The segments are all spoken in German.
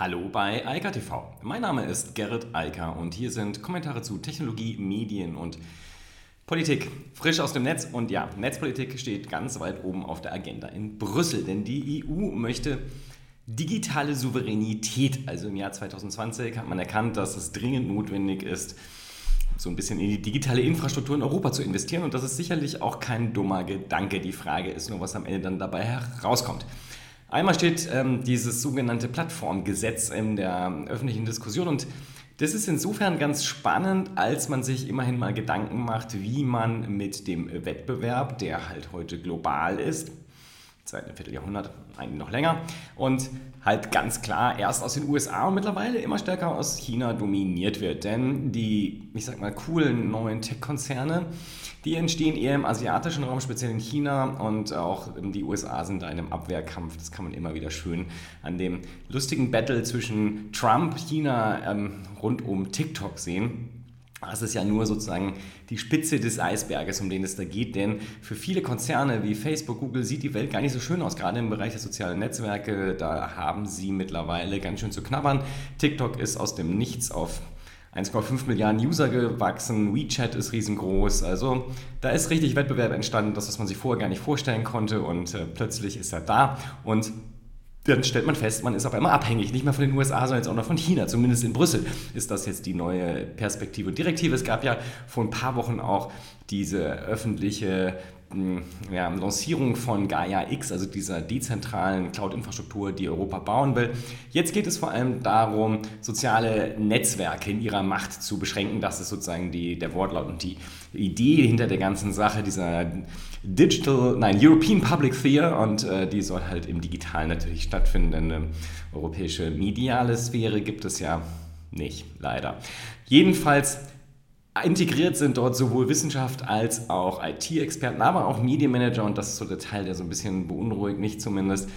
Hallo bei Eika TV. Mein Name ist Gerrit Eiker und hier sind Kommentare zu Technologie, Medien und Politik. Frisch aus dem Netz und ja, Netzpolitik steht ganz weit oben auf der Agenda in Brüssel, denn die EU möchte digitale Souveränität. Also im Jahr 2020 hat man erkannt, dass es dringend notwendig ist, so ein bisschen in die digitale Infrastruktur in Europa zu investieren. Und das ist sicherlich auch kein dummer Gedanke. Die Frage ist nur, was am Ende dann dabei herauskommt. Einmal steht ähm, dieses sogenannte Plattformgesetz in der öffentlichen Diskussion und das ist insofern ganz spannend, als man sich immerhin mal Gedanken macht, wie man mit dem Wettbewerb, der halt heute global ist, seit einem Vierteljahrhundert, eigentlich noch länger, und halt ganz klar erst aus den USA und mittlerweile immer stärker aus China dominiert wird. Denn die, ich sag mal, coolen neuen Tech-Konzerne, die entstehen eher im asiatischen Raum, speziell in China und auch die USA sind da in einem Abwehrkampf. Das kann man immer wieder schön an dem lustigen Battle zwischen Trump, China ähm, rund um TikTok sehen. Das ist ja nur sozusagen die Spitze des Eisberges, um den es da geht, denn für viele Konzerne wie Facebook, Google sieht die Welt gar nicht so schön aus, gerade im Bereich der sozialen Netzwerke, da haben sie mittlerweile ganz schön zu knabbern. TikTok ist aus dem Nichts auf 1,5 Milliarden User gewachsen, WeChat ist riesengroß, also da ist richtig Wettbewerb entstanden, das, was man sich vorher gar nicht vorstellen konnte. Und äh, plötzlich ist er da. Und dann stellt man fest, man ist auf einmal abhängig, nicht mehr von den USA, sondern jetzt auch noch von China. Zumindest in Brüssel ist das jetzt die neue Perspektive und Direktive. Es gab ja vor ein paar Wochen auch diese öffentliche ja, Lancierung von Gaia X, also dieser dezentralen Cloud-Infrastruktur, die Europa bauen will. Jetzt geht es vor allem darum, soziale Netzwerke in ihrer Macht zu beschränken. Das ist sozusagen die, der Wortlaut und die Idee hinter der ganzen Sache, dieser Digital, nein, European Public Sphere und äh, die soll halt im Digitalen natürlich stattfinden. Eine europäische mediale Sphäre gibt es ja nicht, leider. Jedenfalls Integriert sind dort sowohl Wissenschaft als auch IT-Experten, aber auch Medienmanager und das ist so der Teil, der so ein bisschen beunruhigt, mich zumindest.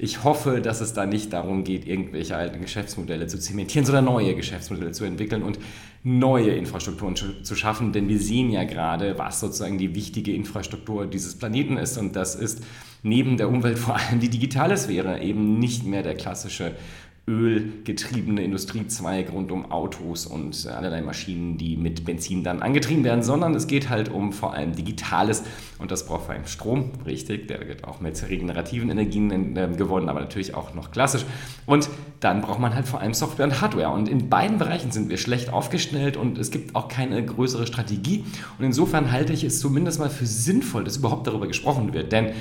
Ich hoffe, dass es da nicht darum geht, irgendwelche alten Geschäftsmodelle zu zementieren, sondern neue Geschäftsmodelle zu entwickeln und neue Infrastrukturen zu schaffen. Denn wir sehen ja gerade, was sozusagen die wichtige Infrastruktur dieses Planeten ist. Und das ist neben der Umwelt vor allem die digitale Sphäre, eben nicht mehr der klassische ölgetriebene Industriezweig rund um Autos und allerlei Maschinen, die mit Benzin dann angetrieben werden, sondern es geht halt um vor allem Digitales. Und das braucht vor allem Strom, richtig, der wird auch mit regenerativen Energien äh, gewonnen, aber natürlich auch noch klassisch. Und dann braucht man halt vor allem Software und Hardware. Und in beiden Bereichen sind wir schlecht aufgestellt und es gibt auch keine größere Strategie. Und insofern halte ich es zumindest mal für sinnvoll, dass überhaupt darüber gesprochen wird, denn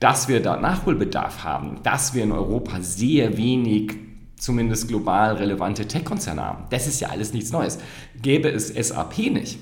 dass wir da Nachholbedarf haben, dass wir in Europa sehr wenig zumindest global relevante Tech-Konzerne haben. Das ist ja alles nichts Neues. Gäbe es SAP nicht,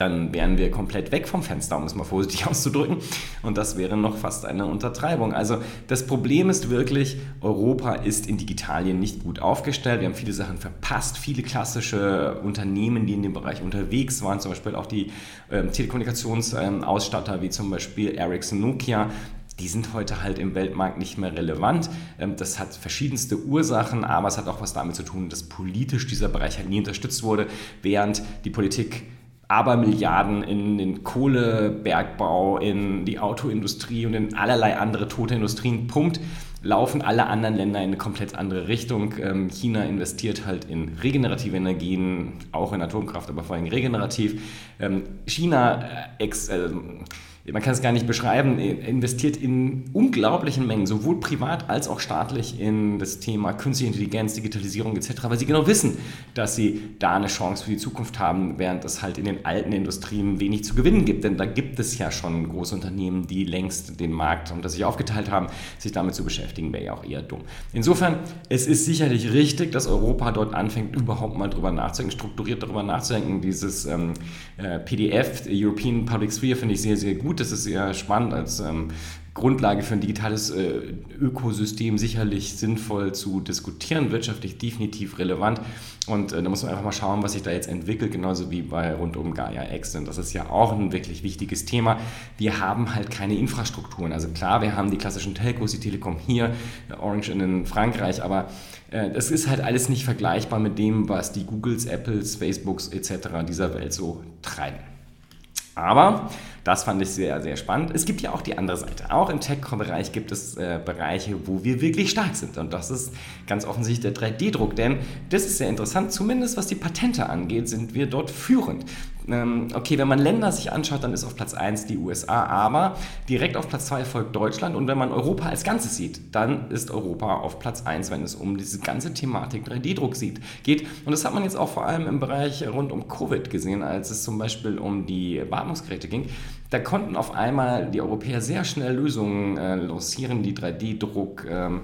dann wären wir komplett weg vom Fenster, um es mal vorsichtig auszudrücken. Und das wäre noch fast eine Untertreibung. Also das Problem ist wirklich, Europa ist in Digitalien nicht gut aufgestellt. Wir haben viele Sachen verpasst. Viele klassische Unternehmen, die in dem Bereich unterwegs waren, zum Beispiel auch die äh, Telekommunikationsausstatter ähm, wie zum Beispiel Ericsson, Nokia, die sind heute halt im Weltmarkt nicht mehr relevant. Ähm, das hat verschiedenste Ursachen, aber es hat auch was damit zu tun, dass politisch dieser Bereich halt nie unterstützt wurde, während die Politik aber Milliarden in den Kohlebergbau, in die Autoindustrie und in allerlei andere tote Industrien pumpt, laufen alle anderen Länder in eine komplett andere Richtung. Ähm, China investiert halt in regenerative Energien, auch in Atomkraft, aber vor allem regenerativ. Ähm, China äh, ex, äh, man kann es gar nicht beschreiben, investiert in unglaublichen Mengen, sowohl privat als auch staatlich in das Thema künstliche Intelligenz, Digitalisierung etc., weil sie genau wissen, dass sie da eine Chance für die Zukunft haben, während es halt in den alten Industrien wenig zu gewinnen gibt. Denn da gibt es ja schon große Unternehmen, die längst den Markt unter sich aufgeteilt haben. Sich damit zu beschäftigen, wäre ja auch eher dumm. Insofern, es ist sicherlich richtig, dass Europa dort anfängt, überhaupt mal drüber nachzudenken, strukturiert darüber nachzudenken. Dieses ähm, äh, PDF, European Public Sphere, finde ich sehr, sehr gut das ist sehr spannend als ähm, Grundlage für ein digitales äh, Ökosystem sicherlich sinnvoll zu diskutieren, wirtschaftlich definitiv relevant. Und äh, da muss man einfach mal schauen, was sich da jetzt entwickelt, genauso wie bei rund um Gaia X. Und das ist ja auch ein wirklich wichtiges Thema. Wir haben halt keine Infrastrukturen. Also klar, wir haben die klassischen Telcos, die Telekom hier, Orange in Frankreich, aber äh, das ist halt alles nicht vergleichbar mit dem, was die Googles, Apples, Facebooks etc. dieser Welt so treiben. Aber das fand ich sehr, sehr spannend. Es gibt ja auch die andere Seite. Auch im Tech-Bereich gibt es äh, Bereiche, wo wir wirklich stark sind. Und das ist ganz offensichtlich der 3D-Druck. Denn das ist sehr interessant. Zumindest was die Patente angeht, sind wir dort führend. Ähm, okay, wenn man Länder sich anschaut, dann ist auf Platz 1 die USA. Aber direkt auf Platz 2 folgt Deutschland. Und wenn man Europa als Ganzes sieht, dann ist Europa auf Platz 1, wenn es um diese ganze Thematik 3D-Druck geht. Und das hat man jetzt auch vor allem im Bereich rund um Covid gesehen, als es zum Beispiel um die Beatmungsgeräte ging. Da konnten auf einmal die Europäer sehr schnell Lösungen äh, lancieren, die 3D-Druck ähm,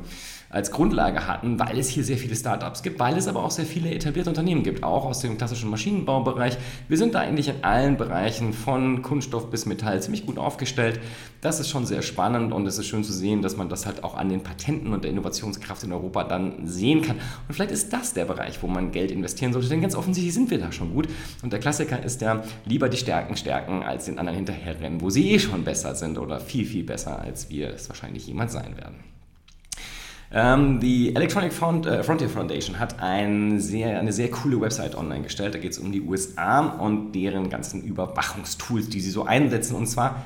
als Grundlage hatten, weil es hier sehr viele Startups gibt, weil es aber auch sehr viele etablierte Unternehmen gibt, auch aus dem klassischen Maschinenbaubereich. Wir sind da eigentlich in allen Bereichen von Kunststoff bis Metall ziemlich gut aufgestellt. Das ist schon sehr spannend und es ist schön zu sehen, dass man das halt auch an den Patenten und der Innovationskraft in Europa dann sehen kann. Und vielleicht ist das der Bereich, wo man Geld investieren sollte, denn ganz offensichtlich sind wir da schon gut. Und der Klassiker ist ja lieber die Stärken stärken, als den anderen hinterherrennen, wo sie eh schon besser sind oder viel, viel besser, als wir es wahrscheinlich jemals sein werden. Ähm, die Electronic Front, äh, Frontier Foundation hat ein sehr, eine sehr coole Website online gestellt. Da geht es um die USA und deren ganzen Überwachungstools, die sie so einsetzen. Und zwar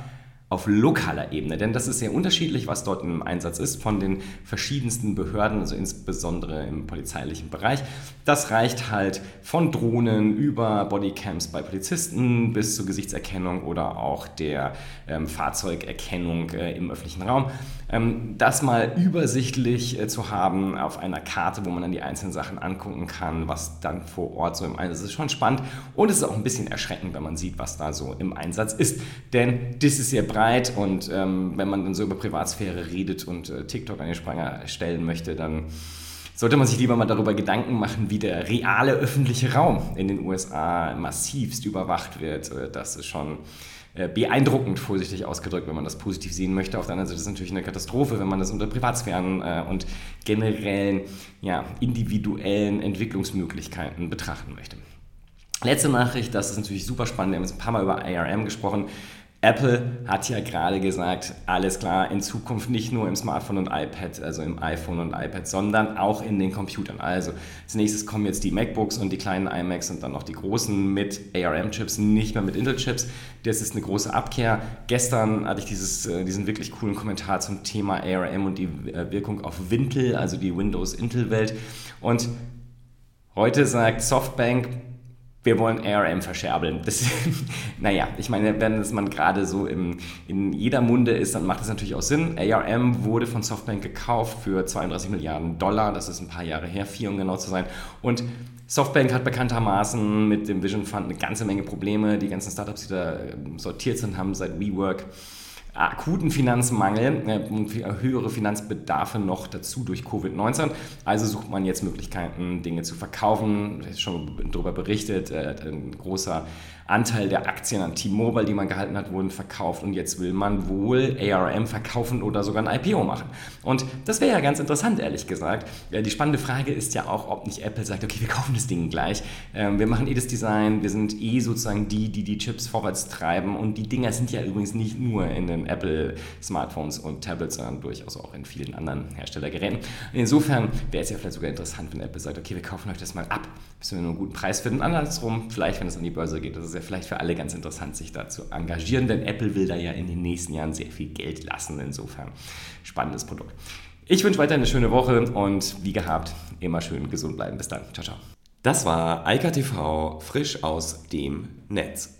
auf lokaler Ebene, denn das ist sehr unterschiedlich, was dort im Einsatz ist von den verschiedensten Behörden, also insbesondere im polizeilichen Bereich. Das reicht halt von Drohnen über Bodycams bei Polizisten bis zur Gesichtserkennung oder auch der ähm, Fahrzeugerkennung äh, im öffentlichen Raum. Ähm, das mal übersichtlich äh, zu haben auf einer Karte, wo man dann die einzelnen Sachen angucken kann, was dann vor Ort so im Einsatz ist, schon spannend und es ist auch ein bisschen erschreckend, wenn man sieht, was da so im Einsatz ist, denn das ist sehr breit breit und ähm, wenn man dann so über Privatsphäre redet und äh, TikTok an den Spranger stellen möchte, dann sollte man sich lieber mal darüber Gedanken machen, wie der reale öffentliche Raum in den USA massivst überwacht wird. Äh, das ist schon äh, beeindruckend, vorsichtig ausgedrückt, wenn man das positiv sehen möchte. Auf der anderen Seite ist es natürlich eine Katastrophe, wenn man das unter Privatsphären äh, und generellen, ja, individuellen Entwicklungsmöglichkeiten betrachten möchte. Letzte Nachricht, das ist natürlich super spannend. Wir haben jetzt ein paar Mal über ARM gesprochen. Apple hat ja gerade gesagt, alles klar, in Zukunft nicht nur im Smartphone und iPad, also im iPhone und iPad, sondern auch in den Computern. Also als nächstes kommen jetzt die MacBooks und die kleinen iMacs und dann noch die großen mit ARM-Chips, nicht mehr mit Intel-Chips. Das ist eine große Abkehr. Gestern hatte ich dieses, äh, diesen wirklich coolen Kommentar zum Thema ARM und die äh, Wirkung auf Wintel, also die Windows-Intel-Welt. Und heute sagt Softbank, wir wollen ARM verscherbeln. Das, naja, ich meine, wenn das man gerade so im, in jeder Munde ist, dann macht das natürlich auch Sinn. ARM wurde von Softbank gekauft für 32 Milliarden Dollar. Das ist ein paar Jahre her, vier um genau zu sein. Und Softbank hat bekanntermaßen mit dem Vision Fund eine ganze Menge Probleme. Die ganzen Startups, die da ähm, sortiert sind, haben seit WeWork akuten Finanzmangel äh, und höhere Finanzbedarfe noch dazu durch Covid-19. Also sucht man jetzt Möglichkeiten, Dinge zu verkaufen. Ich habe schon darüber berichtet, äh, ein großer Anteil der Aktien an T-Mobile, die man gehalten hat, wurden verkauft und jetzt will man wohl ARM verkaufen oder sogar ein IPO machen. Und das wäre ja ganz interessant, ehrlich gesagt. Die spannende Frage ist ja auch, ob nicht Apple sagt, okay, wir kaufen das Ding gleich, ähm, wir machen eh das Design, wir sind eh sozusagen die, die die Chips vorwärts treiben und die Dinger sind ja übrigens nicht nur in den Apple Smartphones und Tablets, sondern durchaus auch in vielen anderen Herstellergeräten. Insofern wäre es ja vielleicht sogar interessant, wenn Apple sagt, okay, wir kaufen euch das mal ab, bis wir nur einen guten Preis finden. Andersrum, vielleicht, wenn es an die Börse geht, das ist ja vielleicht für alle ganz interessant, sich da zu engagieren, denn Apple will da ja in den nächsten Jahren sehr viel Geld lassen. Insofern spannendes Produkt. Ich wünsche weiter eine schöne Woche und wie gehabt, immer schön gesund bleiben. Bis dann. Ciao, ciao. Das war Eika TV frisch aus dem Netz.